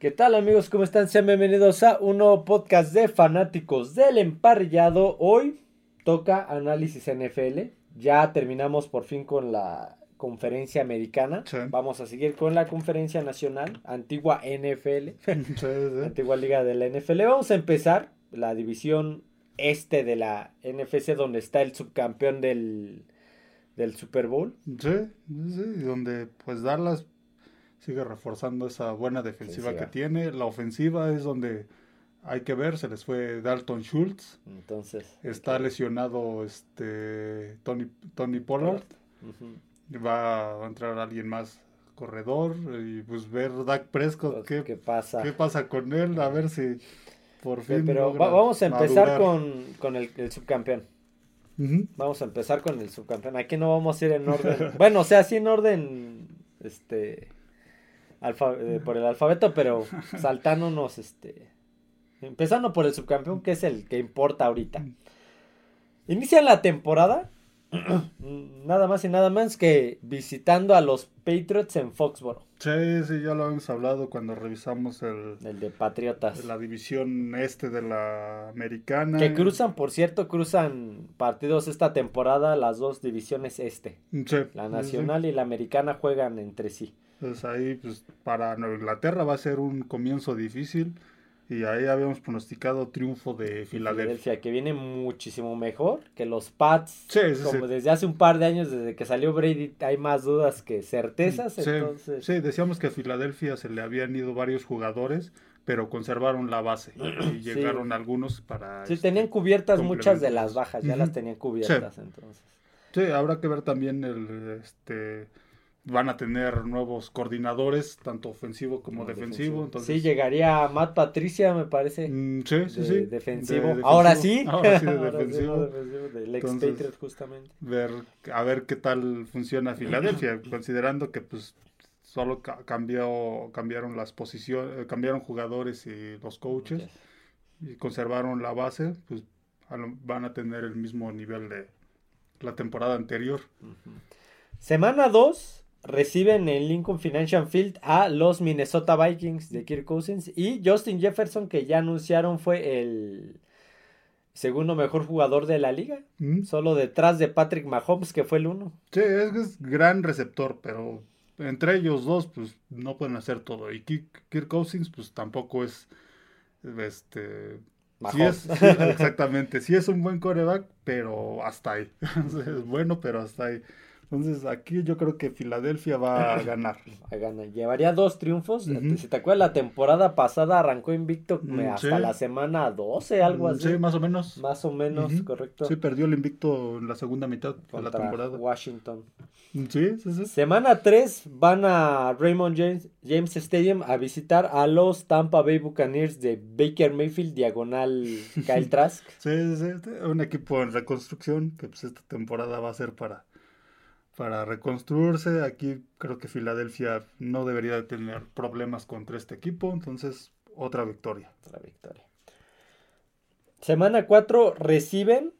¿Qué tal amigos? ¿Cómo están? Sean bienvenidos a un nuevo podcast de fanáticos del emparrillado. Hoy toca análisis NFL. Ya terminamos por fin con la conferencia americana. Sí. Vamos a seguir con la conferencia nacional, antigua NFL, Sí, sí. antigua liga de la NFL. Vamos a empezar la división este de la NFC donde está el subcampeón del, del Super Bowl. Sí, sí, donde pues Dallas sigue reforzando esa buena defensiva que tiene. La ofensiva es donde hay que ver, se les fue Dalton Schultz. Entonces, Está lesionado este Tony, Tony Pollard. Va, va a entrar alguien más corredor y pues ver Dak Prescott ¿Qué, qué, pasa? qué pasa con él, a ver si por fin Pero va- vamos a empezar madurar. con, con el, el subcampeón. Vamos a empezar con el subcampeón. Aquí no vamos a ir en orden. bueno, o sea, sí en orden, este, alfa- eh, por el alfabeto, pero saltándonos, este, empezando por el subcampeón, que es el que importa ahorita. Inician la temporada, nada más y nada menos que visitando a los Patriots en Foxboro, Sí, sí, ya lo habíamos hablado cuando revisamos el, el de Patriotas. la división este de la americana. Que cruzan, por cierto, cruzan partidos esta temporada las dos divisiones este. Sí, La sí. nacional y la americana juegan entre sí. Pues ahí, pues para Nueva Inglaterra va a ser un comienzo difícil. Y ahí habíamos pronosticado triunfo de Filadelfia. Filadelfia, que viene muchísimo mejor que los Pats. Sí, sí, como sí. desde hace un par de años, desde que salió Brady, hay más dudas que certezas. Sí, entonces, sí, decíamos que a Filadelfia se le habían ido varios jugadores, pero conservaron la base. Y Sí. llegaron algunos para. sí, este, tenían cubiertas muchas de las bajas, ya las tenían cubiertas. Entonces, Sí, habrá que ver también el este van a tener nuevos coordinadores, tanto ofensivo como defensivo. Entonces, sí, llegaría Matt Patricia, me parece. Mm, sí, sí, de sí. defensivo. De Ahora sí. Ahora sí, de Ahora sí, defensivo. no, defensivo, del ex Entonces- Patriot, justamente. Ver, a ver qué tal funciona Filadelfia, considerando que pues solo ca- cambió, cambiaron las posiciones, cambiaron jugadores y los coaches y conservaron la base, pues a lo- van a tener el mismo nivel de la temporada anterior. Semana 2 reciben en Lincoln Financial Field a los Minnesota Vikings de Kirk Cousins y Justin Jefferson que ya anunciaron fue el segundo mejor jugador de la liga, Mm, solo detrás de Patrick Mahomes que fue el uno. Sí, es, es gran receptor, pero entre ellos dos, pues no pueden hacer todo. Y Kirk, Kirk Cousins, pues tampoco es, este, sí Mahomes. es, sí, exactamente, sí es un buen coreback, pero hasta ahí. es bueno, pero hasta ahí. Entonces aquí yo creo que Filadelfia va a ganar. Ahí gana. Llevaría dos triunfos. Ujú. Si te acuerdas, la temporada pasada arrancó invicto Mm, hasta sí. la semana 12, algo así. Sí, más o menos. Más o menos, correcto. Sí, perdió el invicto en la segunda mitad de la temporada. Washington. Sí, sí, sí. Semana 3 van a Raymond James, James Stadium a visitar a los Tampa Bay Buccaneers de Baker Mayfield, diagonal Kyle Trask. Sí, sí, sí, un equipo en reconstrucción que pues esta temporada va a ser para, para reconstruirse. Aquí creo que Filadelfia no debería de tener problemas contra este equipo, entonces otra victoria. Otra victoria. Semana 4 reciben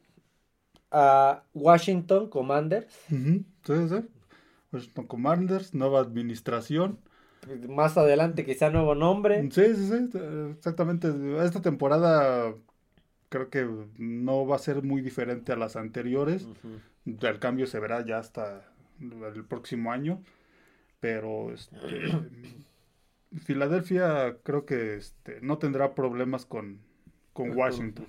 a Washington Commanders. Sí. Washington Commanders, nueva administración. Más adelante quizá nuevo nombre. Sí, sí, sí, exactamente. Esta temporada creo que no va a ser muy diferente a las anteriores. Ujú. El cambio se verá ya hasta el próximo año. Pero este, Filadelfia creo que este, no tendrá problemas con, con Washington.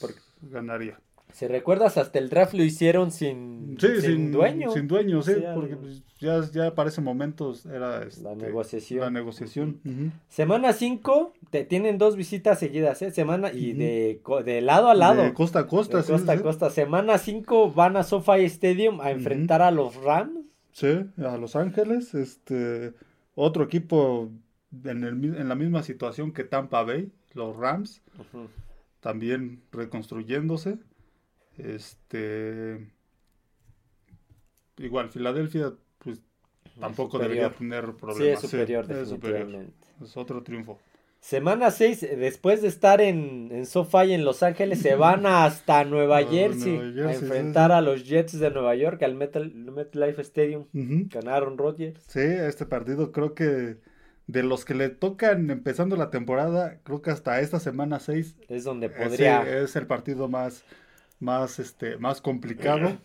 Porque- ganaría. Si recuerdas, hasta el draft lo hicieron sin, Sí, sin sin, dueño. Sin dueño, sí, porque pues, ya, ya para ese momento era este, La negociación. La negociación. Semana 5, te tienen dos visitas seguidas, ¿eh? Semana y Ujú. de, de lado a lado. De costa a costa, De sí, costa a costa. Semana 5 van a SoFi Stadium a enfrentar a los Rams. Sí, a Los Ángeles, este otro equipo en, el en la misma situación que Tampa Bay, los Rams, también reconstruyéndose. Este igual Filadelfia pues tampoco debería tener Sí, problemas. es superior, es superior. definitivamente. Es otro triunfo. Semana 6, después de estar en, en SoFi en Los Ángeles, se van hasta Nueva Jersey Nueva a Jersey, sí, enfrentar sí. a los Jets de Nueva York al Metal, MetLife Stadium. Ganaron Rodgers. Sí, este partido creo que de los que le tocan empezando la temporada, creo que hasta esta semana 6 es donde podría es el partido más más este más complicado. Es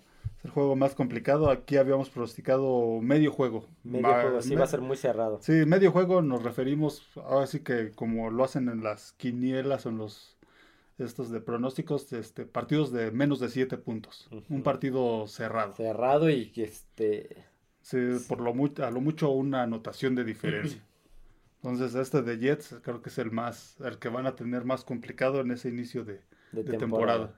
el juego más complicado. Aquí habíamos pronosticado medio juego. Medio juego, sí, va a ser muy cerrado. Sí, medio juego nos referimos, ahora sí que como lo hacen en las quinielas o en los estos de pronósticos, este, partidos de menos de 7 puntos. Un partido cerrado. Cerrado y que este... Sí, por lo a lo mucho una anotación de diferencia. Entonces este de Jets creo que es el más, el que van a tener más complicado en ese inicio de, temporada.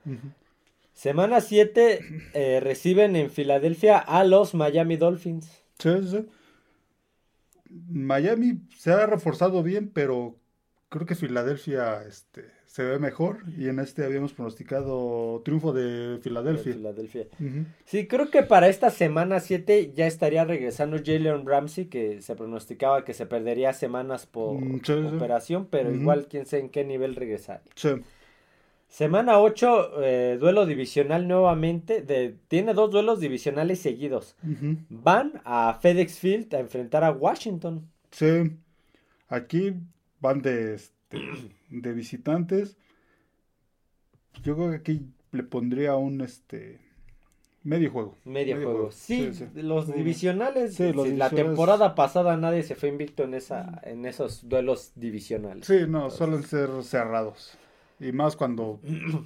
Semana 7 eh, reciben en Filadelfia a los Miami Dolphins. Sí, sí. Miami se ha reforzado bien, pero creo que Filadelfia este, se ve mejor y en este habíamos pronosticado triunfo de Filadelfia. Sí, creo que para esta semana 7 ya estaría regresando Jalen Ramsey, que se pronosticaba que se perdería semanas por mm, operación, pero igual quién sabe en qué nivel regresar. Semana 8, eh, duelo divisional nuevamente. De, tiene dos duelos divisionales seguidos. Van a FedEx Field a enfrentar a Washington. Sí, aquí van de, este, de visitantes. Yo creo que aquí le pondría un este medio juego. Medio, juego. Sí, los divisionales. La temporada pasada nadie se fue invicto en esa en esos duelos divisionales. Sí, no, suelen ser cerrados. Y más cuando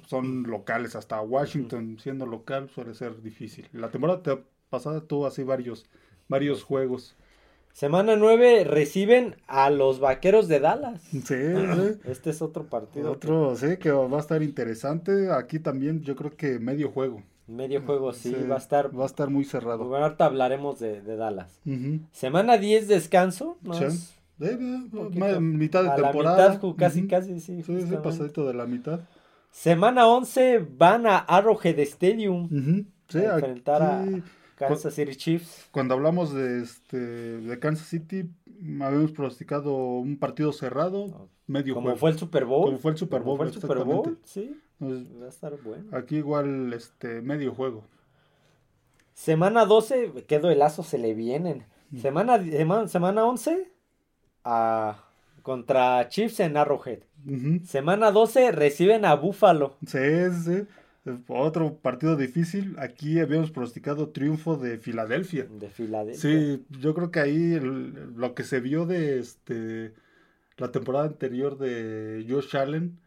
son locales, hasta Washington siendo local suele ser difícil. La temporada pasada tuvo así varios varios juegos. Semana 9 reciben a los vaqueros de Dallas. Sí, Este es otro partido. Otro, sí, que va a estar interesante. Aquí también yo creo que medio juego. Medio juego, sí, va a estar. Va a estar muy cerrado. Ahorita hablaremos de, Dallas. Semana 10 descanso. Sí. Mitad de temporada. Mitad, casi, casi, sí. Sí, sí, pasadito de la mitad. Semana 11 van a Arrowhead Stadium. Sí, a enfrentar a Kansas City Chiefs. Cuando hablamos de este de Kansas City, habíamos pronosticado un partido cerrado, medio Como fue el Super Bowl. Como fue el Super Bowl. fue el Super Bowl, sí. va a estar bueno. Aquí igual este medio juego. Semana 12, qué duelazo se le vienen. Mm. Semana, semana, 11 a, contra Chiefs en Arrowhead. Semana 12 reciben a Buffalo. Sí, sí. Otro partido difícil. Aquí habíamos pronosticado triunfo de Filadelfia. De Filadelfia. Sí, yo creo que ahí lo que se vio de este la temporada anterior de Josh Allen,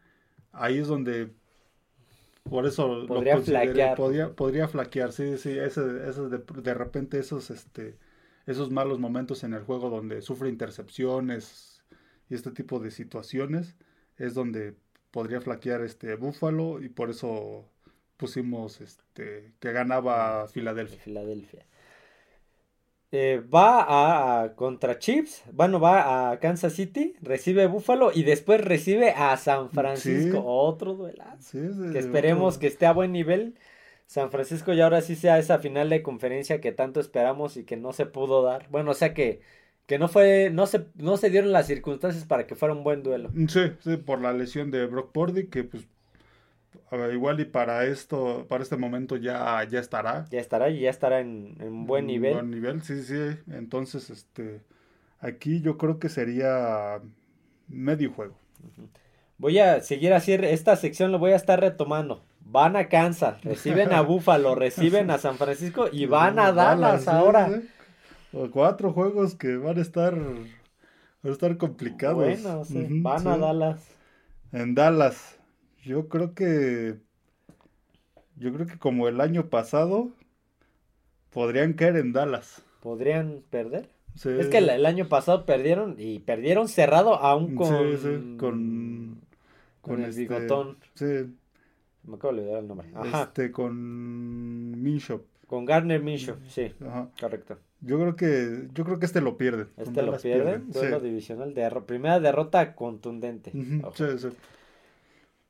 ahí es donde por eso podría flaquear. Podría, flaquear, sí, sí, ese, de, de, repente esos este esos malos momentos en el juego donde sufre intercepciones y este tipo de situaciones es donde podría flaquear este Búfalo y por eso pusimos este que ganaba Filadelfia. Filadelfia. Eh, va a, contra Chips, bueno, va a Kansas City, recibe Buffalo y después recibe a San Francisco, otro duelazo. que esperemos que esté a buen nivel. San Francisco y ahora sí sea esa final de conferencia que tanto esperamos y que no se pudo dar. Bueno, o sea que, que no fue, no se, no se dieron las circunstancias para que fuera un buen duelo. Sí, sí, por la lesión de Brock Purdy, que pues igual y para esto, para este momento ya, ya estará. Ya estará y ya estará en, en buen nivel. Buen nivel, sí, sí. Entonces, este, aquí yo creo que sería medio juego. Voy a seguir así, esta sección lo voy a estar retomando. Van a Kansas, reciben a Buffalo, reciben a San Francisco y van a Dallas, ahora. Cuatro juegos que van a estar, van a estar complicados. Bueno, van a Dallas. En Dallas. Yo creo que. Yo creo que como el año pasado. Podrían caer en Dallas. ¿Podrían perder? Es que el, año pasado perdieron y perdieron cerrado aún con. Sí, con. Con, el este, bigotón. Sí. Me acabo de olvidar el nombre. Ajá. Este, con Minshop. Con Garner Minshop, sí. Ajá. Correcto. Yo creo que yo creo que este lo pierde. Este lo pierde. Duelo divisional. primera derrota contundente. Sí, sí.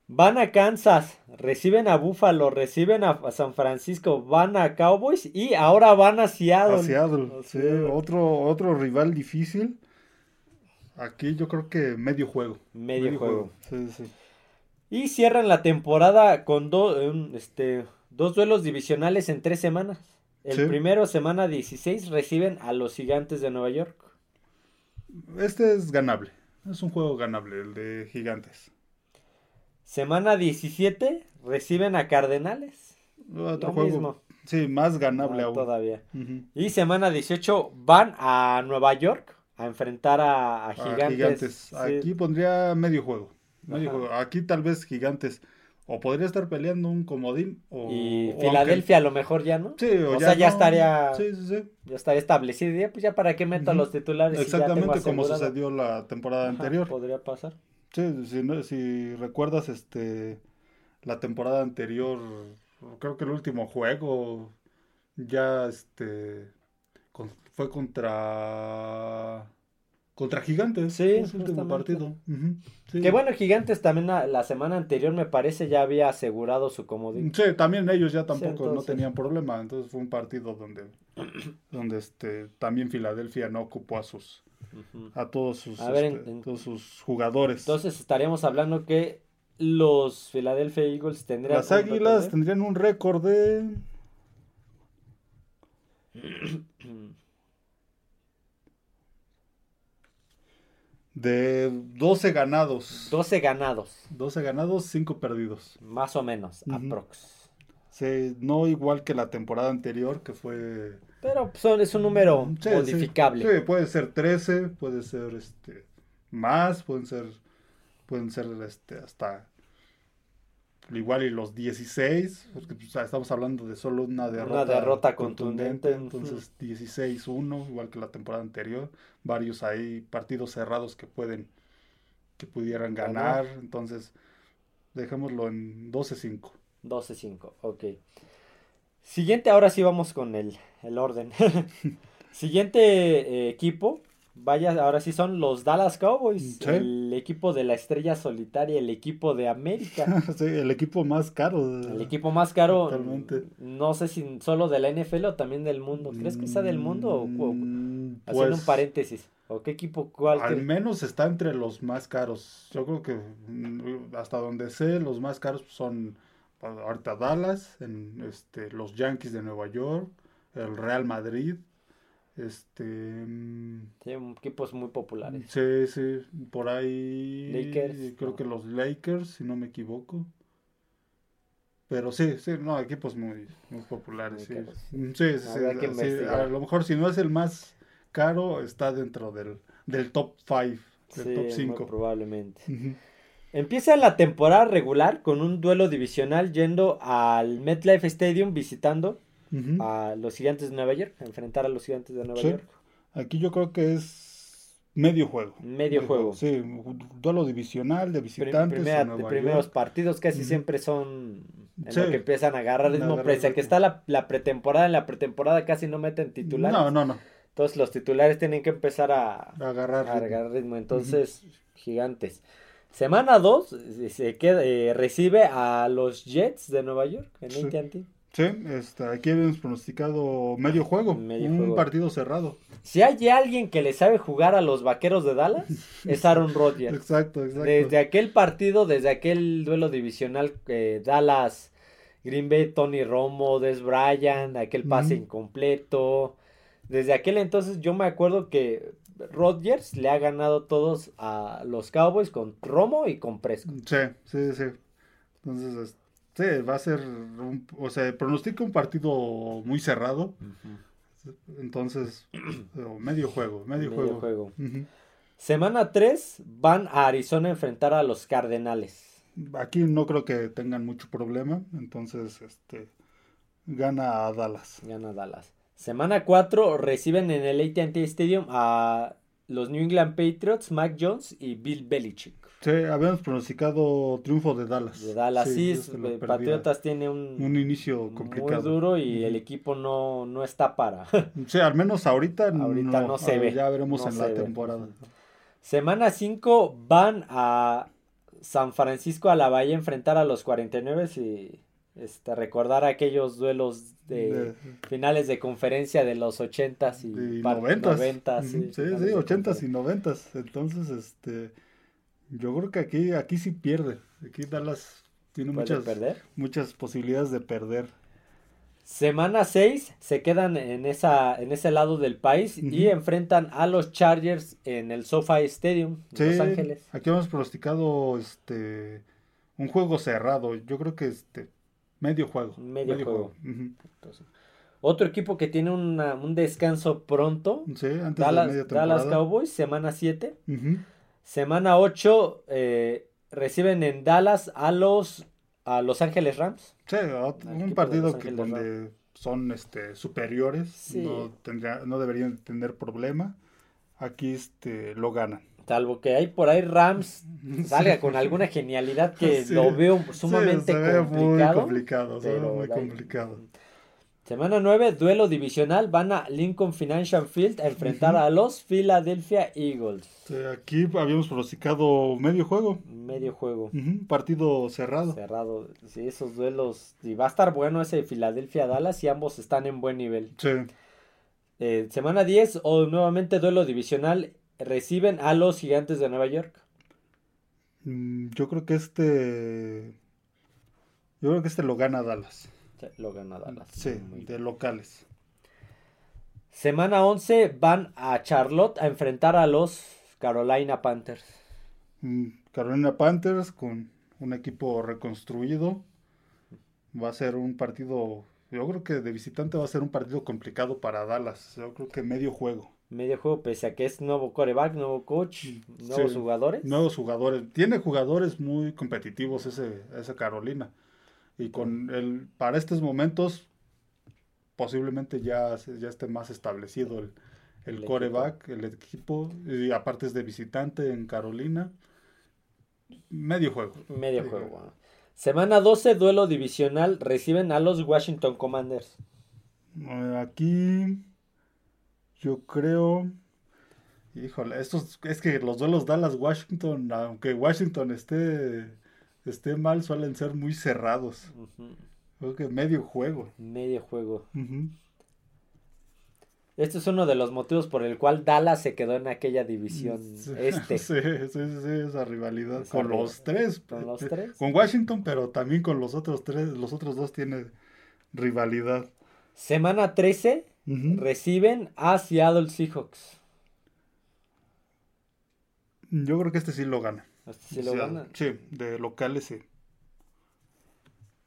Van a Kansas, reciben a Buffalo, reciben a San Francisco, van a Cowboys y ahora van a Seattle. A Seattle, sí, otro, otro rival difícil. Aquí yo creo que medio juego. Medio, juego. Sí, sí. Y cierran la temporada con este, dos duelos divisionales en tres semanas. El primero, semana 16, reciben a los gigantes de Nueva York. Este es ganable. Es un juego ganable, el de Gigantes. Semana 17, reciben a Cardenales. Otro juego. Sí, más ganable Ah, aún. Todavía. Y semana 18, van a Nueva York a enfrentar a, a A Gigantes. Gigantes. Sí. Aquí pondría medio juego. Aquí tal vez Gigantes. O podría estar peleando un comodín. O, Y o Filadelfia a lo mejor ya, ¿no? sí, o, o sea, ya no. estaría- Sí, sí, sí. Ya estaría establecido. Ya, pues ya para qué meto a los titulares. si Exactamente como sucedió la temporada Ajá, anterior. Podría pasar. Sí, si, no- si recuerdas este la temporada anterior, creo que el último juego ya este con- fue contra contra Gigantes. Sí, su último partido. Sí. Que bueno, Gigantes también la, la semana anterior me parece ya había asegurado su comodín. Sí, también ellos ya tampoco no entonces. tenían problema, entonces fue un partido donde donde este también Filadelfia no ocupó a sus a todos sus A ver, este, en- todos sus jugadores. Entonces estaríamos hablando que los Philadelphia Eagles tendrían Las Águilas de- tendrían un récord de de 12 ganados. 12 ganados, 12 ganados, 5 perdidos. más o menos, Ujú. aprox. Sí, no igual que la temporada anterior que fue Pero son, es un número Sí, sí. modificable. Sí, puede ser 13, puede ser este más, pueden ser pueden ser este hasta igual y los 16, porque pues, estamos hablando de solo una derrota, derrota contundente, ujú. entonces 16-1, igual que la temporada anterior, varios ahí partidos cerrados que pueden que pudieran Ganar. ganar, entonces dejémoslo en 12-5. 12-5, ok. Siguiente, ahora sí vamos con el, el orden. Siguiente eh, equipo, vaya, ahora sí son los Dallas Cowboys, Sí. el equipo de la estrella solitaria, el equipo de América. Sí, el equipo más caro. El equipo más caro, Totalmente. no sé si solo de la NFL o también del mundo. ¿Crees que sea del mundo? O, o- Mm, haciendo pues, un paréntesis. ¿O qué equipo cuál? Al menos está entre los más caros. Yo creo que mm, hasta donde sé, los más caros son pues, ahorita Dallas, en, este, los Yankees de Nueva York, el Real Madrid. Este, mm, Sí, equipos muy populares. sí, sí, por ahí Lakers, creo no. que los Lakers, si no me equivoco. Pero sí, sí, no, equipos muy, muy populares. Muy sí. Mm, Sí, sí, a lo mejor si no es el más caro, está dentro del, del top 5, del top muy 5. probablemente. Empieza la temporada regular con un duelo divisional yendo al MetLife Stadium visitando a los Gigantes de Nueva York, a enfrentar a los Gigantes de Nueva Sí. York. Aquí yo creo que es medio juego. Medio juego. Sí, un duelo divisional de visitantes primera- en Nueva primeros York. partidos casi siempre son en Sí. lo que empiezan a agarrar ritmo, pese a que está la, la pretemporada, en la pretemporada casi no meten titulares. No, no, no. Entonces los titulares tienen que empezar a, Agarrar. a ritmo. agarrar ritmo. Entonces, gigantes. Semana 2 se queda, eh, recibe a los Jets de Nueva York en Sí. Sí, este, aquí habíamos pronosticado medio juego. Medio un juego. partido cerrado. Si hay alguien que le sabe jugar a los vaqueros de Dallas, es Aaron Rodgers. Exacto, exacto. Desde aquel partido, desde aquel duelo divisional eh, Dallas, Green Bay, Tony Romo, Des Bryant, aquel pase incompleto. Desde aquel entonces yo me acuerdo que Rodgers le ha ganado todos a los Cowboys con Romo y con Prescott. Sí, sí, sí. Entonces, es- sí, va a ser, un- o sea, pronostica un partido muy cerrado. Entonces, pero medio juego, medio, Medio juego. Semana 3 van a Arizona a enfrentar a los Cardenales. Aquí no creo que tengan mucho problema, entonces, este, gana a Dallas. Gana Dallas. Semana 4 reciben en el AT&T Stadium a los New England Patriots, Mac Jones y Bill Belichick. Sí, habíamos pronosticado triunfo de Dallas. De Dallas, sí, se eh, perdía. Patriotas tiene un, Un inicio muy complicado. duro y el equipo no, no está para. Sí, al menos ahorita, Ahorita no, se a ver, ve. Ya veremos no en se la ve. temporada. Semana 5 van a San Francisco a la Bahía a enfrentar a los 49 y este, recordar aquellos duelos de, De- finales de conferencia de los 80s y y par- noventas. 90s, Ujú, sí, Sí, sí, de ochentas y conferencia. noventas. Entonces, este, yo creo que aquí, aquí sí pierde. Aquí Dallas tiene ¿Puede muchas, perder? muchas posibilidades de perder. Semana 6 se quedan en, esa, en ese lado del país y enfrentan a los Chargers en el SoFi Stadium de Los Ángeles. Aquí hemos pronosticado este un juego cerrado. Yo creo que este medio juego. Medio, juego. otro equipo que tiene un descanso pronto. Sí, antes Dallas, de Dallas Cowboys, semana 7. Semana 8 eh, reciben en Dallas a los a Los Ángeles Rams. Sí, un partido que donde son este superiores, no tendría, no deberían tener problema. Aquí este lo ganan. Salvo que hay por ahí Rams salga con alguna genialidad que lo veo sumamente complicado. Muy complicado, muy complicado. Semana 9, duelo divisional. Van a Lincoln Financial Field a enfrentar a los Philadelphia Eagles. aquí habíamos pronosticado medio juego. Medio juego. Partido cerrado. Cerrado. Sí, esos duelos. Y va a estar bueno ese Philadelphia-Dallas y ambos están en buen nivel. Sí. Eh, semana 10, o nuevamente duelo divisional. Reciben a los Gigantes de Nueva York. Mm, yo creo que este. Yo creo que este lo gana Dallas lo gana Dallas. Sí, de locales. Semana 11 van a Charlotte a enfrentar a los Carolina Panthers. Mm, Carolina Panthers con un equipo reconstruido. Va a ser un partido, yo creo que de visitante va a ser un partido complicado para Dallas. Yo creo que medio juego. Medio juego, pese a que es nuevo coreback, nuevo coach, nuevos jugadores. Nuevos jugadores. Tiene jugadores muy competitivos ese, esa Carolina. Y con el, para estos momentos, posiblemente ya, ya esté más establecido el, el, coreback, el equipo, y aparte es de visitante en Carolina. Medio juego. Medio, juego. Semana 12, duelo divisional, reciben a los Washington Commanders. Eh, aquí yo creo... Híjole, estos, es que los duelos Dallas-Washington, aunque Washington esté esté mal suelen ser muy cerrados. Creo que medio juego. Medio juego. Este es uno de los motivos por el cual Dallas se quedó en aquella división este. Sí, sí, sí, esa rivalidad con los tres. Con los tres. Con Washington, pero también con los otros tres. Los otros dos tienen rivalidad. Semana 13 reciben a Seattle Seahawks. Yo creo que este sí lo gana. Si lo Sí, de locales sí.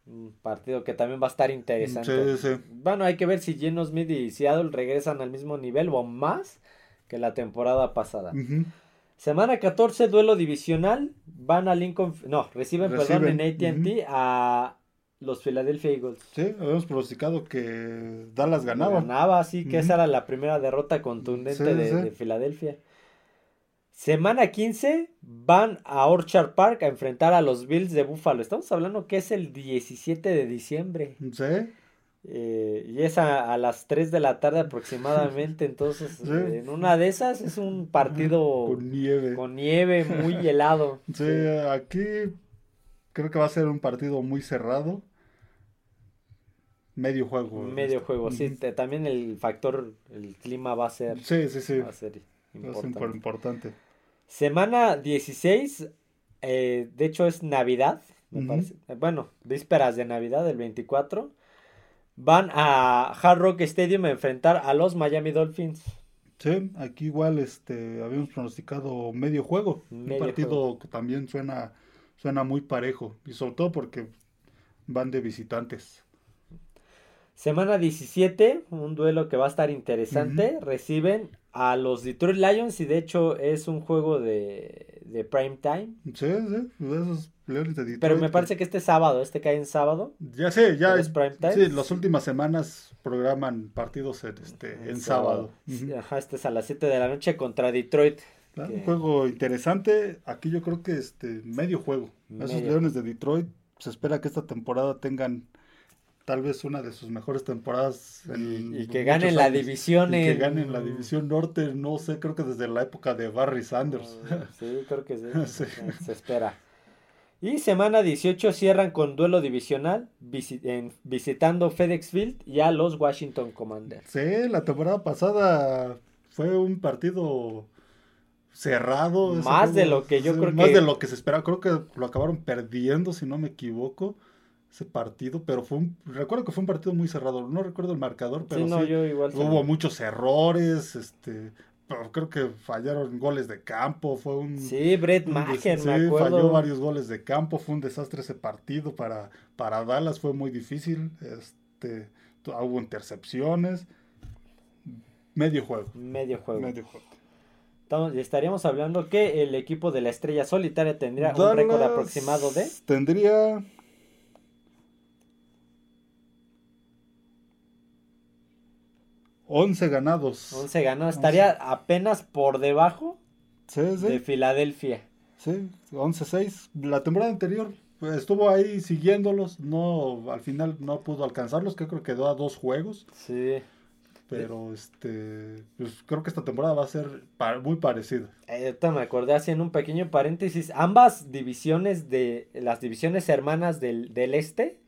Un partido que también va a estar interesante. Sí, sí. Bueno, hay que ver si Geno Smith y Seattle regresan al mismo nivel o más que la temporada pasada. Semana 14, duelo divisional. Van a Lincoln. No, reciben, perdón, en ATT a los Philadelphia Eagles. Sí, habíamos pronosticado que Dallas ganaba. Ganaba, sí, que esa era la primera derrota contundente de, de Filadelfia. Semana 15 van a Orchard Park a enfrentar a los Bills de Buffalo. Estamos hablando que es el 17 de diciembre. Sí. Eh, y es a, las 3 de la tarde aproximadamente. Entonces, en una de esas es un partido con nieve. Con nieve muy helado. Sí, aquí creo que va a ser un partido muy cerrado. Medio juego. Medio juego, sí. También el factor, el clima va a ser. Sí, sí, sí. Va a ser importante. Semana 16, eh, de hecho es Navidad, me parece. Bueno, vísperas de Navidad, el 24. Van a Hard Rock Stadium a enfrentar a los Miami Dolphins. Sí, aquí igual este habíamos pronosticado medio juego. un partido que también suena, suena muy parejo. Y sobre todo porque van de visitantes. Semana 17, un duelo que va a estar interesante. Reciben a los Detroit Lions y de hecho es un juego de, de prime time. Sí, sí, esos Leones de Detroit. Pero me parece que este sábado, este cae en sábado. Ya sé, ya. Es prime time. Sí, las últimas semanas programan partidos en, este, en, sábado. Ajá, este es a las 7 de la noche contra Detroit. Un juego interesante. Aquí yo creo que este medio juego. Esos Leones de Detroit se espera que esta temporada tengan tal vez una de sus mejores temporadas. y que ganen la división. Que ganen la división norte, no sé, creo que desde la época de Barry Sanders. Ah, sí, creo que sí. Se espera. Y semana 18 cierran con duelo divisional visitando FedEx Field y a los Washington Commanders. Sí, la temporada pasada fue un partido cerrado. Más de lo que yo creo que... Más de lo que se esperaba. Creo que lo acabaron perdiendo, si no me equivoco. Ese partido, pero fue un, recuerdo que fue un partido muy cerrado, no recuerdo el marcador, pero sí, no, yo igual hubo muchos errores, este, creo que fallaron goles de campo, fue un... Sí, Brett Maher, me acuerdo. falló varios goles de campo, fue un desastre ese partido para, para Dallas, fue muy difícil, este, hubo intercepciones, medio juego. Medio juego. Medio juego. estaríamos hablando que el equipo de la Estrella Solitaria tendría un récord aproximado de... Tendría 11 ganados. 11 ganados. Estaría apenas por debajo de Filadelfia. Sí, 11-6. La temporada anterior pues, estuvo ahí siguiéndolos. No, al final no pudo alcanzarlos. Creo que quedó a dos juegos. Sí. Pero este, pues creo que esta temporada va a ser muy parecida. Eh, me acordé haciendo un pequeño paréntesis. Ambas divisiones de las divisiones hermanas del, del este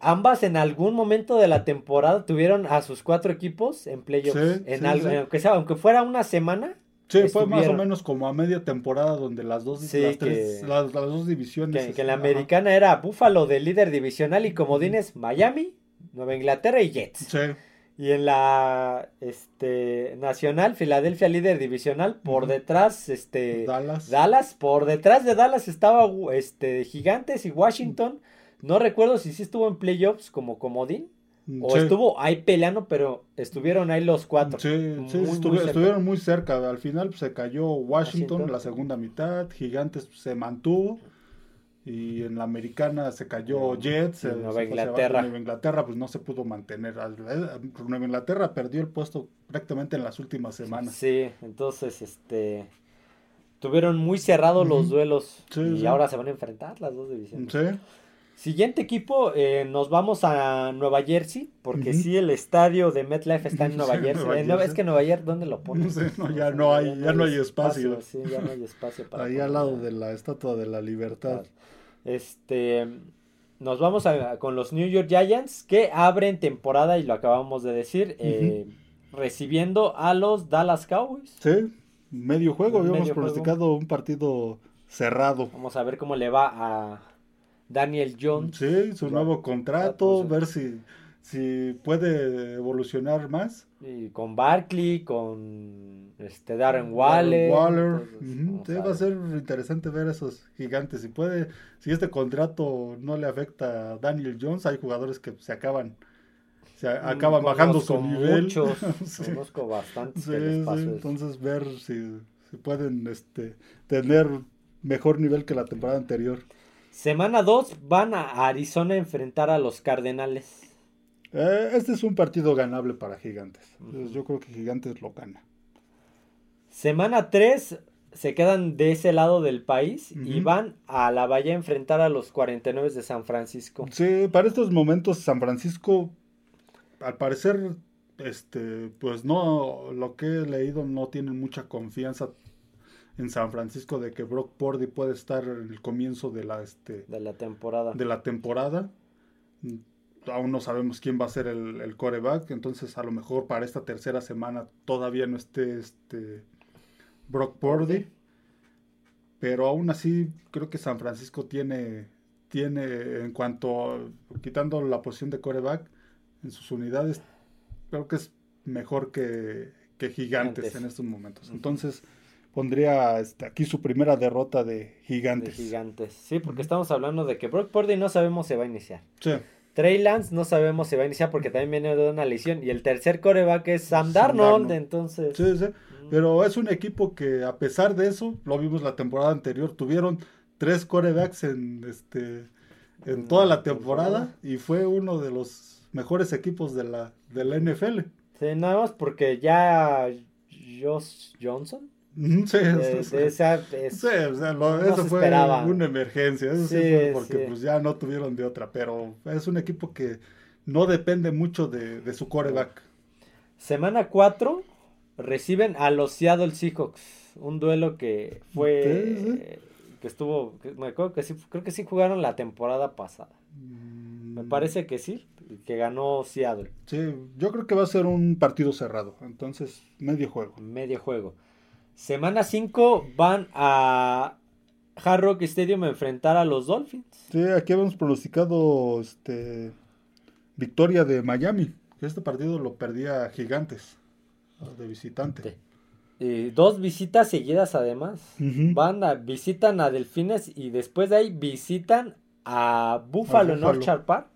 ambas en algún momento de la temporada tuvieron a sus cuatro equipos en playoffs. en algo, Aunque, sea, aunque fuera una semana. Sí, fue más o menos como a media temporada donde las dos, las, dos divisiones. Que, la americana era Búfalo de líder divisional y comodines Miami, Nueva Inglaterra y Jets. Sí. Y en la este nacional, Filadelfia líder divisional, por detrás, este Dallas. Dallas, por detrás de Dallas estaba este Gigantes y Washington. No recuerdo si sí estuvo en playoffs como comodín. Mm, o estuvo ahí peleando, pero estuvieron ahí los cuatro. Sí, sí estuvieron muy cerca. Al final pues, se cayó Washington, en la segunda mitad. Gigantes pues, se mantuvo. Y en la americana se cayó Jets. Nueva Inglaterra. Nueva Inglaterra pues no se pudo mantener. Nueva Inglaterra perdió el puesto prácticamente en las últimas semanas. Sí, entonces este tuvieron muy cerrados los duelos. y ahora se van a enfrentar las dos divisiones. Sí. Siguiente equipo, eh, nos vamos a Nueva Jersey, porque sí, el estadio de MetLife está en Nueva Jersey. Eh, es que Nueva Jersey, ¿dónde lo ponen? ya, no hay, ya, no hay espacio. Sí, ya no hay espacio para Ahí al lado de la Estatua de la Libertad. Este, nos vamos a, con los New York Giants, que abren temporada, y lo acabamos de decir, eh, recibiendo a los Dallas Cowboys. Sí, medio juego, habíamos pronosticado un partido cerrado. Vamos a ver cómo le va a Daniel Jones. Sí, su nuevo contrato, ver si, si puede evolucionar más. Y con Barkley, con este Darren Waller. Waller. va a ser interesante ver esos gigantes. Si puede, si este contrato no le afecta a Daniel Jones, hay jugadores que se acaban se mm, acaban bajando su nivel. Muchos, conozco bastantes. entonces ver si, si pueden este, tener mejor nivel que la temporada anterior. Semana 2 van a Arizona a enfrentar a los Cardenales. Eh, este es un partido ganable para Gigantes. Yo creo que Gigantes lo gana. Semana 3 se quedan de ese lado del país y van a la Bahía a enfrentar a los 49 de San Francisco. Sí, para estos momentos San Francisco, al parecer, este, pues no, lo que he leído no tienen mucha confianza en San Francisco de que Brock Purdy puede estar en el comienzo de la este de la temporada. De la temporada. Aún no sabemos quién va a ser el, el coreback, entonces a lo mejor para esta tercera semana todavía no esté este Brock Purdy. Pero aún así creo que San Francisco tiene tiene en cuanto quitando la posición de coreback en sus unidades creo que es mejor que, que gigantes en estos momentos. Entonces, pondría este, aquí su primera derrota de gigantes. De gigantes, sí, porque estamos hablando de que Brock Purdy no sabemos si va a iniciar. Sí. Trey Lance no sabemos si va a iniciar porque también viene de una lesión. Y el tercer coreback es Sam, Darnold, entonces. Sí, sí. Mm. Pero es un equipo que a pesar de eso, lo vimos la temporada anterior, tuvieron tres corebacks en este en toda la temporada y fue uno de los mejores equipos de la, de la NFL. Sí, nada más porque ya Josh Johnson Sí, esa, eso fue una emergencia, eso sí, fue porque pues ya no tuvieron de otra, pero es un equipo que no depende mucho de, su coreback. Semana 4 reciben a los Seattle Seahawks, un duelo que fue que estuvo, me acuerdo que sí, creo que sí jugaron la temporada pasada. Me mm. parece que sí, que ganó Seattle. Sí, yo creo que va a ser un partido cerrado, entonces medio juego. Medio juego. Semana 5 van a Hard Rock Stadium a enfrentar a los Dolphins. Sí, aquí habíamos pronosticado este victoria de Miami. Este partido lo perdía Gigantes de visitante. Eh, dos visitas seguidas además. Van a, visitan a Delfines y después de ahí visitan a Buffalo, en Orchard Park.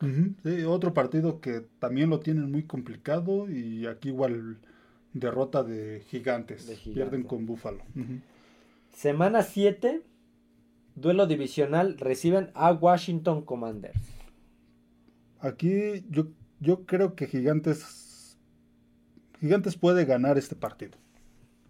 sí, otro partido que también lo tienen muy complicado y aquí igual derrota de gigantes. Pierden con Buffalo. Semana 7, duelo divisional, reciben a Washington Commanders. Aquí yo, yo creo que Gigantes Gigantes puede ganar este partido.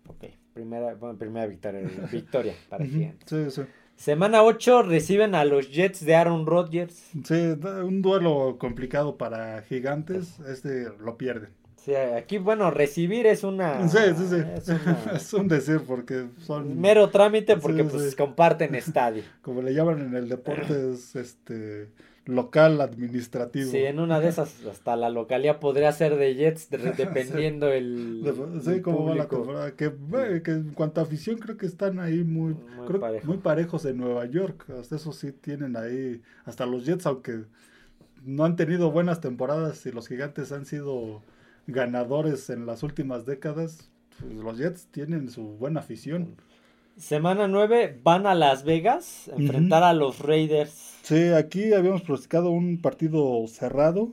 Ok, primera, primera victoria, victoria para Gigantes. Sí, sí. Semana 8 reciben a los Jets de Aaron Rodgers. Sí, un duelo complicado para Gigantes, este lo pierden. Sí, aquí, bueno, recibir es una... Sí, sí, sí. Es, un decir porque son... Mero trámite porque pues comparten estadio. Como le llaman en el deporte, es este local administrativo. Sí, en una de esas hasta la localía podría ser de Jets dependiendo el, Sí, como va la temporada. Que, que, en cuanto a afición creo que están ahí muy, muy, parejos en Nueva York. Hasta eso sí tienen ahí, hasta los Jets, aunque no han tenido buenas temporadas y los gigantes han sido ganadores en las últimas décadas, pues los Jets tienen su buena afición. Semana 9 van a Las Vegas a enfrentar a los Raiders. Sí, aquí habíamos pronosticado un partido cerrado,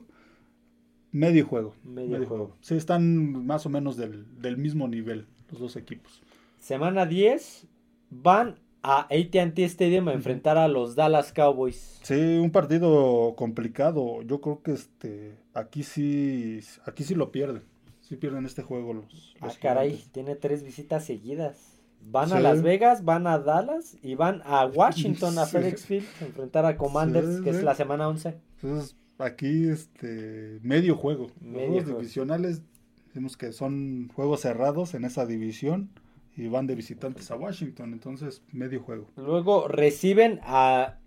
medio juego. Medio, juego. Sí, están más o menos del, mismo nivel los dos equipos. Semana 10 van a ATT Stadium a enfrentar a los Dallas Cowboys. Sí, un partido complicado. Yo creo que este aquí sí aquí sí lo pierden. Sí pierden este juego los, los Ah, caray, tiene tres visitas seguidas. Van a Las Vegas, van a Dallas y van a Washington, a FedEx Field, a enfrentar a Commanders, que es la semana 11. Entonces, aquí, este, medio juego. Los juegos divisionales, decimos que son juegos cerrados en esa división y van de visitantes a Washington, entonces, medio juego. Luego reciben a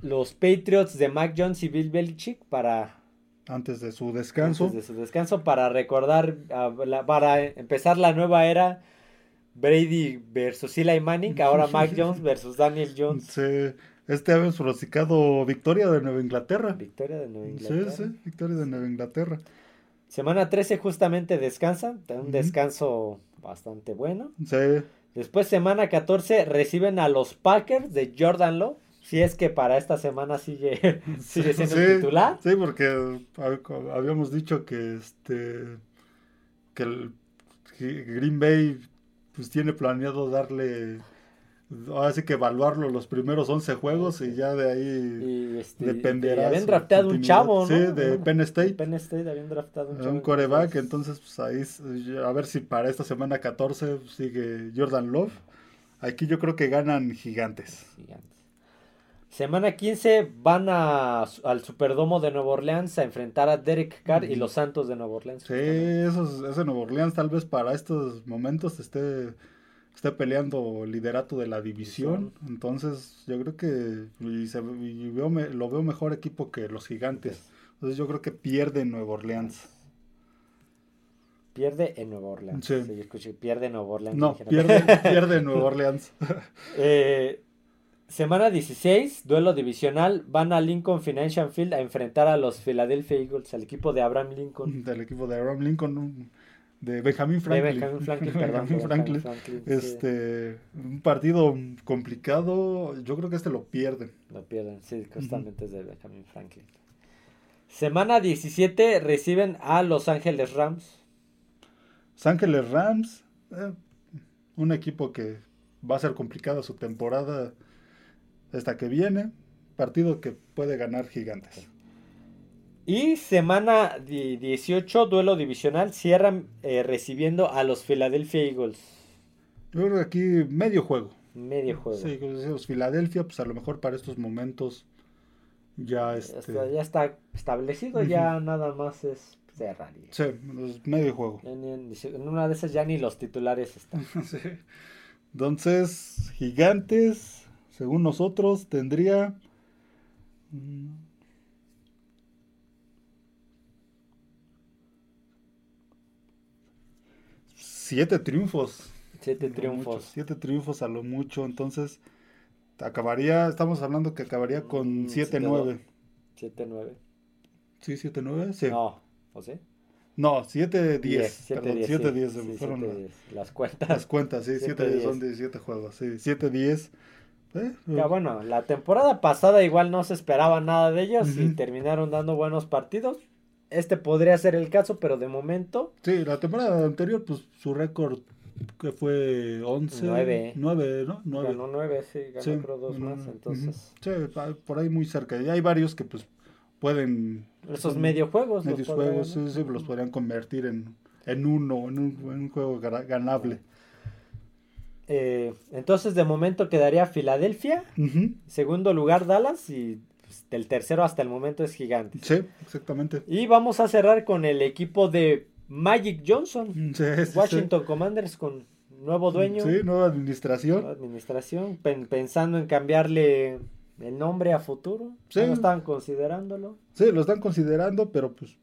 los Patriots de Mac Jones y Bill Belichick para antes de su descanso. Antes de su descanso para recordar, para empezar la nueva era Brady versus Eli Manning, ahora Mac Jones versus Daniel Jones. Sí, este habíamos pronosticado victoria de Nueva Inglaterra. Victoria de Nueva Inglaterra. Sí, sí, victoria de Nueva Inglaterra. Semana 13 justamente descansan, un descanso bastante bueno. Sí. Después semana 14 reciben a los Packers de Jordan Lowe. Si es que para esta semana sigue, sigue siendo titular. Sí, porque habíamos dicho que este que el Green Bay pues tiene planeado darle ahora sí que evaluarlo los primeros 11 juegos y ya de ahí este, dependerá. habían draftado un chavo, ¿no? Sí, de Penn State. Penn State habían draftado un chavo. Un coreback, entonces pues ahí a ver si para esta semana 14 sigue Jordan Love. Aquí yo creo que ganan gigantes. Gigantes. Semana 15 van a, al Superdomo de Nueva Orleans a enfrentar a Derek Carr y los Santos de Nueva Orleans. Sí, esos, ese Nueva Orleans tal vez para estos momentos esté, esté peleando liderato de la división. Entonces yo creo que y veo, lo veo mejor equipo que los gigantes. Entonces yo creo que pierde Nueva Orleans. Pierde en Nueva Orleans. Sí. escuché, pierde en Nueva Orleans. No, pierde, pierde en Nueva Orleans. eh, Semana 16, duelo divisional, van a Lincoln Financial Field a enfrentar a los Philadelphia Eagles, al equipo de Abraham Lincoln. Del equipo de Abraham Lincoln, de Benjamin Franklin. De Benjamin Franklin, perdón. Franklin. este, un partido complicado, yo creo que este lo pierden. Lo pierden, sí, constantemente es de Benjamin Franklin. Semana 17, reciben a Los Ángeles Rams. Los Ángeles Rams, eh, un equipo que va a ser complicada su temporada esta que viene, partido que puede ganar Gigantes. Y semana 18, duelo divisional, cierran eh, recibiendo a los Philadelphia Eagles. Yo creo que aquí medio juego. Medio juego. Sí, los Philadelphia, pues a lo mejor para estos momentos ya, este... ya, está, establecido, ya nada más es cerrar. Sí, medio juego. En, una de esas ya ni los titulares están. Entonces, Gigantes según nosotros, tendría... siete triunfos. Siete triunfos. siete triunfos a lo mucho. Entonces, acabaría, estamos hablando que acabaría con Mm, 7-9. 7-9. Sí, 7-9, sí. No, ¿o sí? No, 7-10. 10, Perdón, 7-10. 7-10 sí, fueron 7-10. Las cuentas. las cuentas, sí, 7-10 son 7-10. 17 juegos, sí, 7-10. ¿Eh? Ya, bueno, la temporada pasada igual no se esperaba nada de ellos y Ujú. terminaron dando buenos partidos. Este podría ser el caso, pero de momento Sí, la temporada anterior, pues su récord que fue 11. Nueve. 9, ¿no? 9. ganó 9, sí, ganó Sí, creo dos más. Entonces, Sí, por ahí muy cerca. Y hay varios que pues pueden... esos medio juegos. los medios podrán juegos, sí, sí, los podrían convertir en, en uno, en un, en un juego ganable. Eh, entonces, de momento quedaría Filadelfia, segundo lugar Dallas y pues, del tercero hasta el momento es Gigantes. Sí, exactamente. Y vamos a cerrar con el equipo de Magic Johnson, Sí, sí, sí. Washington Commanders con nuevo dueño, Sí, nueva nueva administración. administración, pen- pensando en cambiarle el nombre a futuro. Sí. ¿No estaban considerándolo? Sí, lo están considerando, pero pues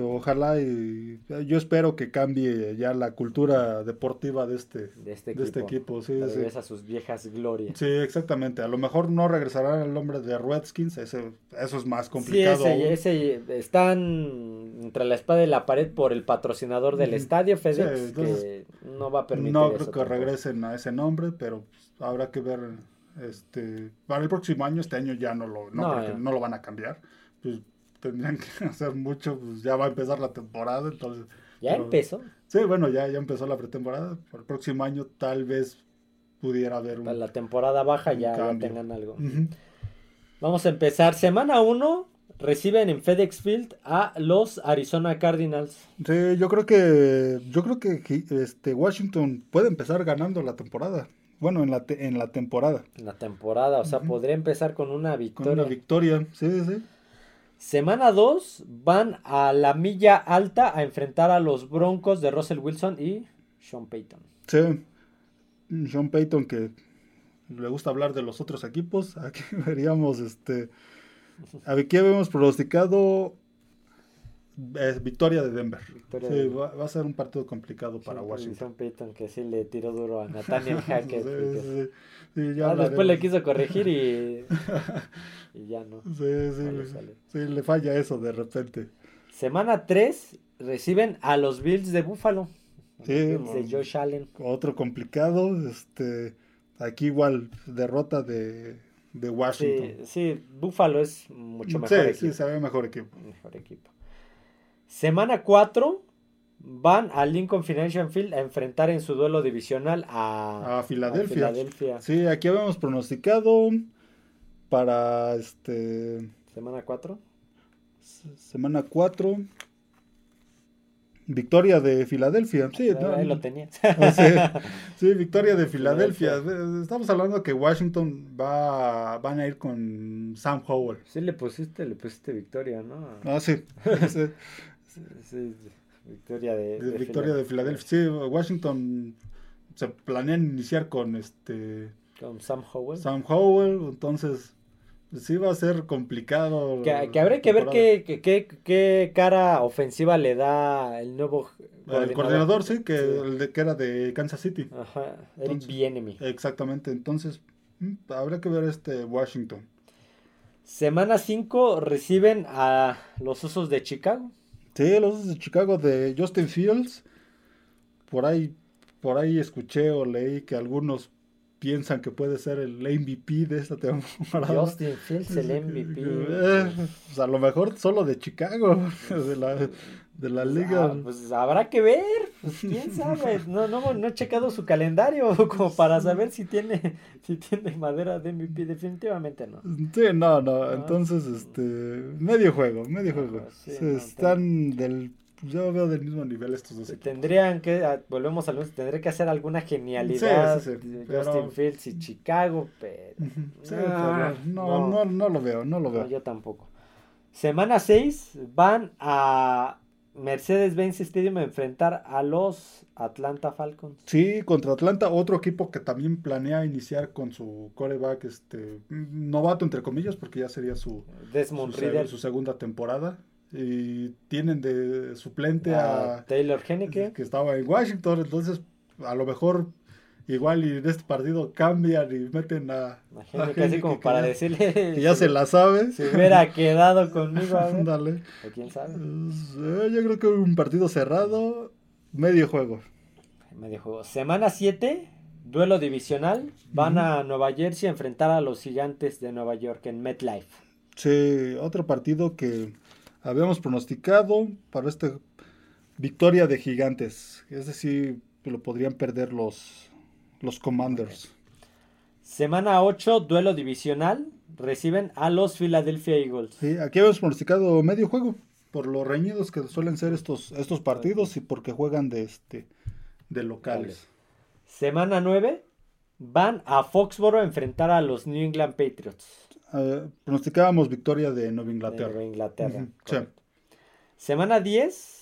ojalá y yo espero que cambie ya la cultura deportiva de este, De este de equipo. este equipo. Sí, sí. regresa a sus viejas glorias. Sí, exactamente. A lo mejor no regresará el nombre de Redskins, ese, eso es más Sí, complicado. ese, aún. ese- están entre la espada y la pared por el patrocinador del estadio FedEx, Sí, entonces, que no va a permitir No eso creo que tampoco. regresen a ese nombre, pero pues, habrá que ver este para el próximo año, este año ya no lo, no, No, creo ya. que no lo van a cambiar. Pues tendrían que hacer mucho, pues ya va a empezar la temporada, entonces Ya pero- empezó. Sí, bueno, ya, ya empezó la pretemporada. Para el próximo año tal vez pudiera haber un... Para la temporada baja ya, tengan algo. Vamos a empezar. Semana 1 reciben en FedEx Field a los Arizona Cardinals. Sí, yo creo que yo creo que este Washington puede empezar ganando la temporada. Bueno, en la te- en la temporada En la temporada, o sea, Ujú. podría empezar con una con victoria. una victoria. Sí, sí. Semana 2 van a la milla alta a enfrentar a los Broncos de Russell Wilson y Sean Payton. Sí. Sean Payton que le gusta hablar de los otros equipos. Aquí veríamos este aquí habíamos pronosticado eh, victoria de Denver. Victoria sí, de- va, va a ser un partido complicado para Sean- Washington. Payton que sí le tiró duro a Nathaniel Hackett. Sí, porque- sí, sí, ya Ah, después le quiso corregir y, y ya no. Sí, sí, No le sale. sí, le falla eso de repente. Semana 3 reciben a los Bills de Buffalo. Sí, Bills de. Josh Allen. Otro complicado, este, aquí igual derrota de, de Sí, Washington. sí, Buffalo es mucho Sí, mejor sí, equipo. se ve mejor equipo. Mejor equipo. Semana 4 van a Lincoln Financial Field a enfrentar en su duelo divisional a, A Filadelfia. Filadelfia. Sí, aquí habíamos pronosticado para este Semana 4. s- semana 4 victoria de Filadelfia. Sí, ahí, no, ahí lo tenía. Ah, sí, sí, victoria de Filadelfia. Estamos hablando que Washington va van a ir con Sam Howell. Sí le pusiste, le pusiste victoria, ¿no? Ah, sí. sí. Sí, victoria de, De de victoria de Filadelfia. Sí, Washington se planean iniciar con este Con Sam Howell. Sam Howell, entonces pues, sí va a ser complicado. Que, que habrá que ver qué, qué, qué- cara ofensiva le da el nuevo El coordinador, sí, que, Sí. El de, que era de Kansas City. Ajá, Eric Bieniemy. Exactamente, entonces mm, habrá que ver este Washington. Semana 5 reciben a los Osos de Chicago. Sí, los Osos de Chicago de Justin Fields. Por ahí, por ahí escuché o leí que algunos piensan que puede ser el MVP de esta temporada. Justin Fields, el MVP. Eh, pues a lo mejor solo de Chicago, de la, de la liga. Ah, pues habrá que ver, pues quién sabe, no, no, no he checado su calendario como para saber si tiene, si tiene madera de MVP, definitivamente no. Sí, no, no, entonces, este, medio juego, medio juego. sí, Se no, están del, yo veo del mismo nivel estos dos equipos. Tendrían que, ah, volvemos al mismo, tendría que hacer alguna genialidad Sí, sí, sí, de pero- Justin Fields y Chicago, pero Ah, pero no, no, no lo veo, no lo no, veo. yo tampoco. Semana 6 van a Mercedes-Benz Stadium a enfrentar a los Atlanta Falcons. Sí, contra Atlanta, otro equipo que también planea iniciar con su coreback, este, novato entre comillas, porque ya sería su, Desmond su, su segunda temporada. Y tienen de suplente a a, Taylor Henneke. que estaba en Washington, entonces a lo mejor igual y en este partido cambian y meten a, a casi como para ya, decirle que ya se la sabe. Si hubiera quedado conmigo. A ver. Dale. O quién sabe. Eh, yo creo que un partido cerrado, medio juego. Medio juego. Semana 7, duelo divisional. Van a Nueva Jersey a enfrentar a los gigantes de Nueva York en MetLife. Sí, otro partido que habíamos pronosticado para esta victoria de gigantes. Es decir, lo podrían perder los, los Commanders. Semana 8, duelo divisional. Reciben a los Philadelphia Eagles. Sí, aquí habíamos pronosticado medio juego. Por los reñidos que suelen ser estos, estos partidos y porque juegan de este de locales. Semana 9, van a Foxboro a enfrentar a los New England Patriots. Uh, pronosticábamos victoria de Nueva Inglaterra. De Nueva Inglaterra. Uh -huh. sí. Semana 10,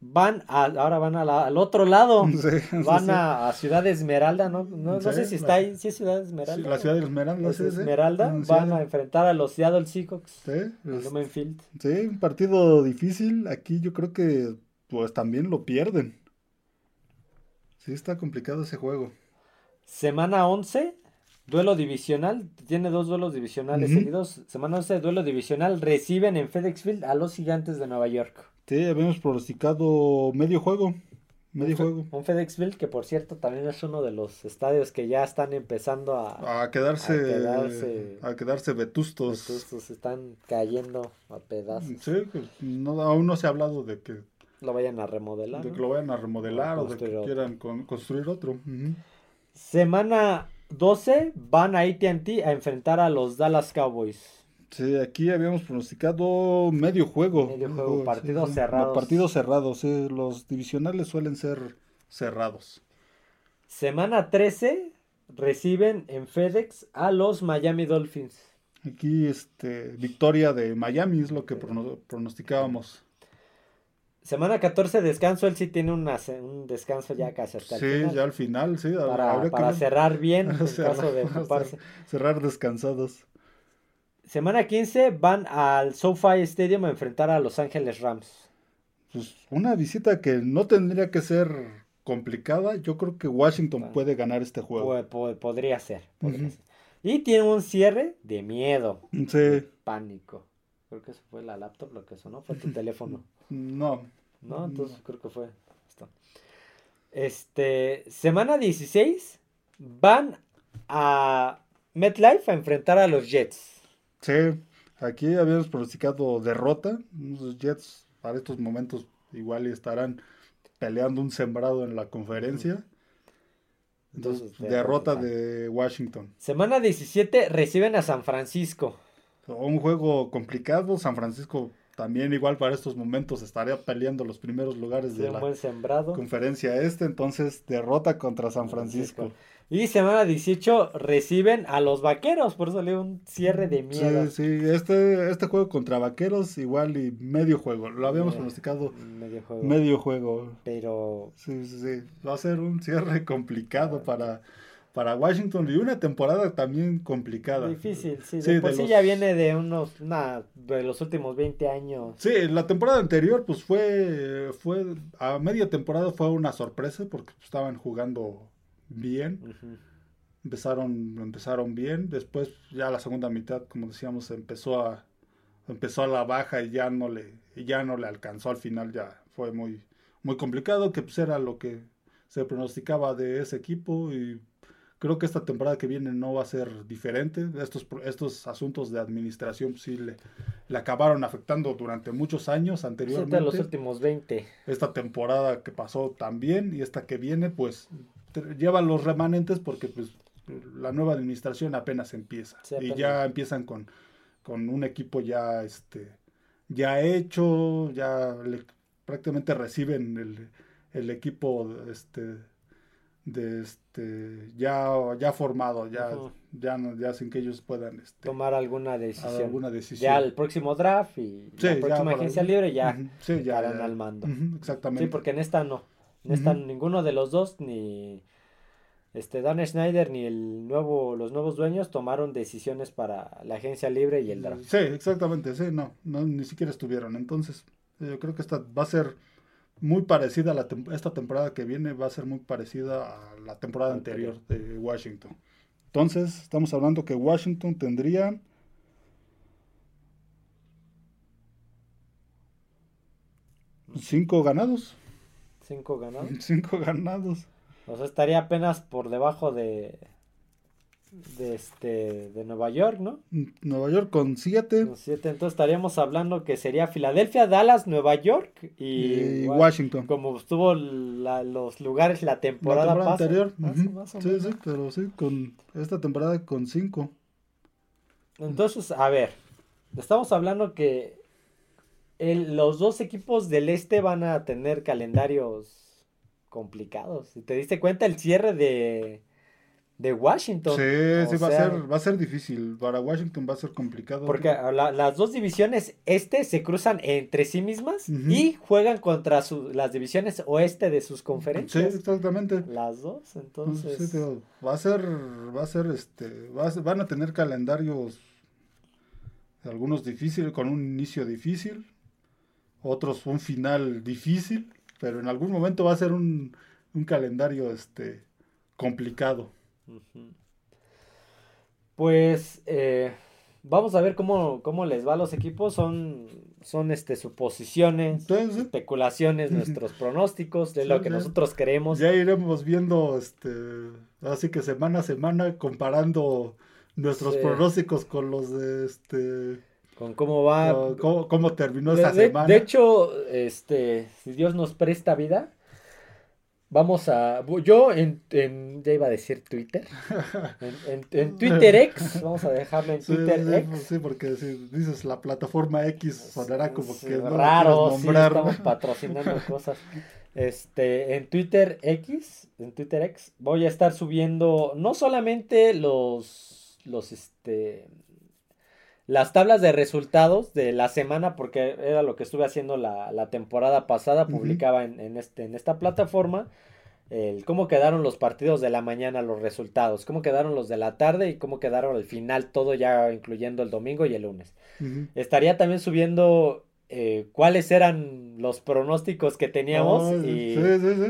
van a, ahora van a la, al otro lado. Sí, van sí, a, a, Ciudad Esmeralda, ¿no? No, sé si está ahí, sí es Ciudad Esmeralda. la ciudad de Esmeralda. Es. Esmeralda, Mm, van a enfrentar a los Seattle Seahawks. sí, en Field. sí, un partido difícil. Aquí yo creo que pues también lo pierden. Sí, está complicado ese juego. Semana 11, duelo divisional. Tiene dos duelos divisionales seguidos. Semana 11, duelo divisional. Reciben en FedEx Field a los gigantes de Nueva York. Sí, habíamos pronosticado medio juego. Medio un, juego. un FedEx Field que, por cierto, también es uno de los estadios que ya están empezando a. A quedarse, A quedarse- a quedarse vetustos. Vetustos, están cayendo a pedazos. Sí, que no, aún no se ha hablado de que, Lo vayan a remodelar. de ¿no? que lo vayan a remodelar O o de que otro. quieran con- construir otro. Ujú. Semana 12, van a ATT a enfrentar a los Dallas Cowboys. Sí, aquí habíamos pronosticado medio juego. Medio juego, partidos cerrados. Partidos cerrados, sí. Los divisionales suelen ser cerrados. Semana 13, reciben en FedEx a los Miami Dolphins. Aquí, este, victoria de Miami es lo que prono- pronosticábamos. Semana 14, descanso. Él sí tiene una un descanso ya casi hasta el Sí, final. ya al final, sí. para que cerrar bien en Cerrar- caso de ocuparse. cerrar descansados. Semana 15, van al SoFi Stadium a enfrentar a Los Ángeles Rams. Pues una visita que no tendría que ser complicada. Yo creo que Washington puede ganar este juego. Po- podría ser. podría Ujú. ser. Y tiene un cierre de miedo, Sí, pánico. Creo que eso fue la laptop, lo que sonó fue tu teléfono. no. ¿No? Entonces No. creo que fue esto. Este, semana 16, van a MetLife a enfrentar a los Jets. Sí, aquí habíamos pronosticado derrota. Los Jets para estos momentos igual y estarán peleando un sembrado en la conferencia. Entonces, Entonces, derrota de Washington. Semana 17, reciben a San Francisco. Un juego complicado. San Francisco también igual para estos momentos estaría peleando los primeros lugares Sí, de la conferencia este. Entonces, derrota contra San Francisco. Y semana 18 reciben a los vaqueros. Por eso le un cierre de miedo. Sí, sí, este, este juego contra Vaqueros igual y medio juego. Lo habíamos Eh, pronosticado Medio juego. medio juego. Pero Sí, sí, sí. Va a ser un cierre complicado para, para Washington y una temporada también complicada. difícil, sí. Sí, de por de sí los- ya viene de unos, una, de los últimos 20 años. Sí, la temporada anterior pues fue, fue a media temporada fue una sorpresa porque estaban jugando bien, empezaron, empezaron bien, después ya la segunda mitad, como decíamos, empezó a, empezó a la baja y ya no le, ya no le alcanzó al final, ya fue muy, muy complicado, que pues era lo que se pronosticaba de ese equipo y creo que esta temporada que viene no va a ser diferente. Estos, estos asuntos de administración pues, sí le, le acabaron afectando durante muchos años anteriormente. los últimos 20. Esta temporada que pasó también y esta que viene pues llevan los remanentes porque pues la nueva administración apenas empieza Sí, y ya empiezan con, con un equipo ya este ya hecho, ya le- prácticamente reciben el, el equipo este de este ya ya formado, ya Ujú. ya no- ya sin que ellos puedan este Tomar alguna decisión. alguna decisión. Ya el próximo draft y Sí, la próxima agencia libre ya sí, ya. al mando. Exactamente. Sí, porque en esta no. Esta Ujú. ninguno de los dos, ni este Dan Schneider ni el nuevo, los nuevos dueños tomaron decisiones para la agencia libre y el draft. Sí, exactamente, sí, no, no, ni siquiera estuvieron. Entonces, yo creo que esta va a ser muy parecida a la esta temporada que viene, va a ser muy parecida a la temporada anterior de Washington. Entonces, estamos hablando que Washington tendría cinco ganados. Cinco ganados. Cinco ganados. O sea, estaría apenas por debajo de, de este de Nueva York, ¿no? Nueva York con siete. Con siete, entonces estaríamos hablando que sería Filadelfia, Dallas, Nueva York y, Washington. Como estuvo los lugares la temporada, anterior. sí, sí, pero sí, con esta temporada con cinco. Entonces, a ver, estamos hablando que los dos equipos del este van a tener calendarios complicados. ¿Te diste cuenta el cierre de de Washington. Sí, sí, va, a ser, va a ser difícil. Para Washington va a ser complicado. Porque las dos divisiones este se cruzan entre sí mismas y juegan contra las divisiones oeste de sus conferencias. Sí, exactamente. Las dos, entonces. va a ser, va a ser, este, van a tener calendarios, algunos difíciles, con un inicio difícil, otros un final difícil, pero en algún momento va a ser un, un calendario, este, complicado. Pues eh, vamos a ver cómo, cómo, les va a los equipos. Son, son este, suposiciones, especulaciones, nuestros pronósticos de lo que nosotros queremos. Ya iremos viendo, este, así que semana a semana, comparando nuestros pronósticos con los de este con cómo va cómo, terminó esa semana. De hecho, este, si Dios nos presta vida, Vamos a. Yo en, en, Ya iba a decir Twitter. En, en, Twitter X. Vamos a dejarlo en Twitter X. Sí, porque si dices la plataforma X sonará como que. No raro, sí, estamos patrocinando cosas. Este, en Twitter X, en Twitter X, voy a estar subiendo no solamente los, los, este, las tablas de resultados de la semana, porque era lo que estuve haciendo la, la temporada pasada, publicaba en, en, este, en esta plataforma, el cómo quedaron los partidos de la mañana, los resultados, cómo quedaron los de la tarde y cómo quedaron al final, todo ya incluyendo el domingo y el lunes. Estaría también subiendo eh, cuáles eran los pronósticos que teníamos. y,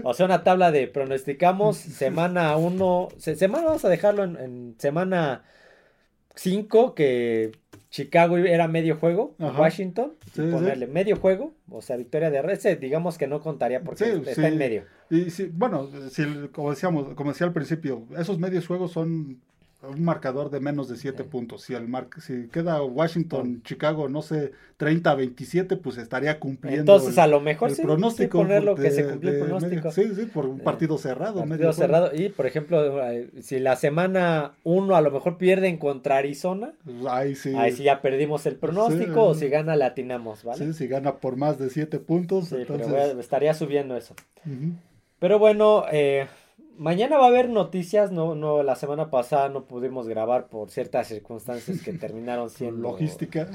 O sea, una tabla de pronosticamos semana 1, semana vamos a dejarlo en, en semana 5, que Chicago era medio juego, Washington, ponerle medio juego, o sea, victoria de Red, digamos que no contaría porque está en medio. Y bueno, si, como decíamos, como decía al principio, esos medios juegos son un marcador de menos de 7 puntos. Si el mar si queda Washington, Chicago, no sé, 30 27, pues estaría cumpliendo. Entonces, a lo mejor el sí, pronóstico ponerlo que se cumplió el pronóstico. sí, sí, por un partido cerrado. Partido cerrado. Y, por ejemplo, eh, si la semana 1 a lo mejor pierden contra Arizona, pues ahí sí. Ahí sí ya perdimos el pronóstico, o si gana, latinamos, ¿vale? Sí, si gana por más de 7 puntos. entonces... pero estaría subiendo eso. Pero bueno, eh, Mañana va a haber noticias, no, no, la semana pasada no pudimos grabar por ciertas circunstancias que terminaron siendo... Logística.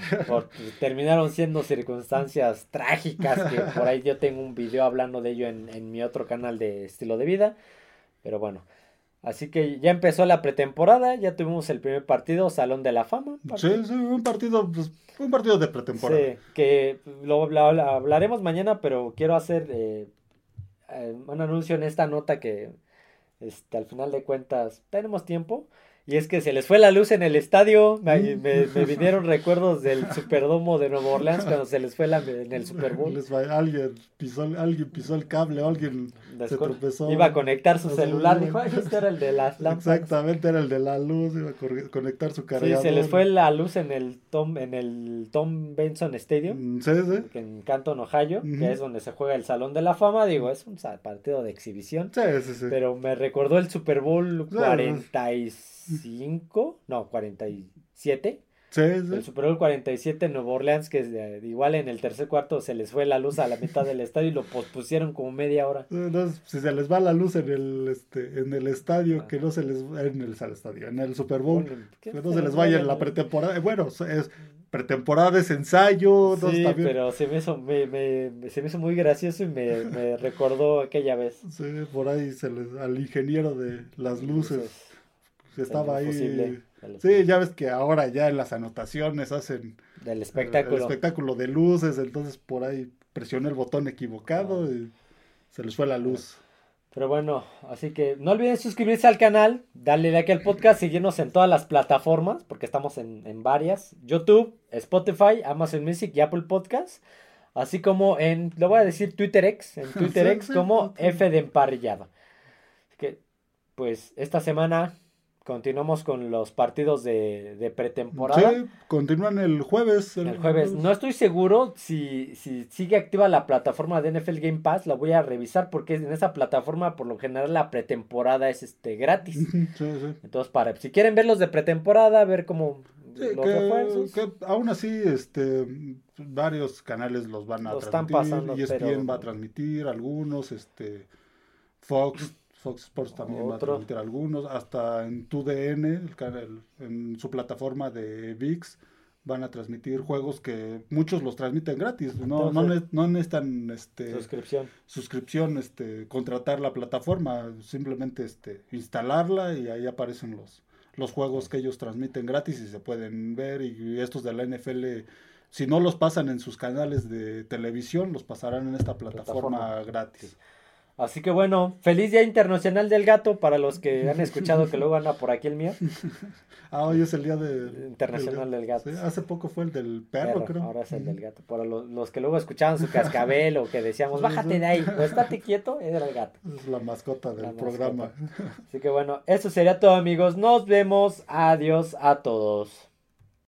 terminaron siendo circunstancias trágicas, que por ahí yo tengo un video hablando de ello en, mi otro canal de estilo de vida. Pero bueno, así que ya empezó la pretemporada, ya tuvimos el primer partido, Salón de la Fama. Sí, sí, un partido, pues, un partido de pretemporada. Sí, que lo, hablaremos mañana, pero quiero hacer eh, eh, un anuncio en esta nota que este, al final de cuentas, tenemos tiempo. Y es que se les fue la luz en el estadio. Me, me, vinieron recuerdos del Superdomo de Nueva Orleans cuando se les fue la, en el Super Bowl. alguien, pisó, alguien pisó el cable, alguien se tropezó. Iba a conectar su celular. Dijo, ay, este era el de las lámparas. Exactamente, era el de la luz. Iba a conectar su cargador. Sí, se les fue la luz en el Tom, en el Tom Benson Stadium. Mm, sí, sí. En Canton, Ohio, que es donde se juega el Salón de la Fama. Digo, es un partido de exhibición. Sí, sí, sí. Pero me recordó el Super Bowl 46 45, no, 47. Sí, sí. El Super Bowl 47 en Nueva Orleans, que igual en el tercer cuarto se les fue la luz a la mitad del estadio y lo pospusieron como media hora. si se les va la luz en el este en el estadio, que no se les en el, estadio, en el Super Bowl, que no se les vaya en la pretemporada. Bueno, es pretemporada, es ensayo. Sí, pero se me, hizo, me, me, se me hizo muy gracioso y me, me recordó aquella vez. Sí, por ahí se les, al ingeniero de las luces estaba ahí. Sí, ya ves que ahora ya en las anotaciones hacen del espectáculo. El, espectáculo de luces, entonces por ahí presioné el botón equivocado. Se les fue la luz. Pero bueno, así que no olviden suscribirse al canal, darle like al podcast, seguirnos en todas las plataformas, porque estamos en, varias. YouTube, Spotify, Amazon Music y Apple Podcasts. Así como en, lo voy a decir, TwitterX, en TwitterX como F de emparrillada. Así que, pues, esta semana Continuamos con los partidos de, pretemporada. Sí, continúan el jueves. El, jueves. No estoy seguro si, si sigue activa la plataforma de NFL Game Pass. La voy a revisar porque en esa plataforma por lo general la pretemporada es este gratis. Sí, sí. Entonces, para si quieren ver los de pretemporada, ver cómo los refuerzos. Que aún así, este, varios canales los van a transmitir. Están pasando, ESPN va a transmitir algunos, este, Fox Fox Sports también va a transmitir algunos, hasta en TUDN, el canal, en su plataforma de VIX, van a transmitir juegos que muchos los transmiten gratis, no, no, necesitan este, suscripción, suscripción este, contratar la plataforma, simplemente este, instalarla y ahí aparecen los, los juegos que ellos transmiten gratis y se pueden ver y estos de la NFL si no los pasan en sus canales de televisión, los pasarán en esta plataforma, gratis. Así que bueno, feliz Día Internacional del Gato para los que han escuchado que luego anda por aquí el mío. Ah, hoy es el Día de, Internacional del, Gato. hace poco fue el del perro, creo. Ahora es el del gato. Para los, que luego escuchaban su cascabel o que decíamos, bájate de ahí, o estate quieto, era el gato. Es la mascota del programa. Así que bueno, eso sería todo amigos. Nos vemos. Adiós a todos.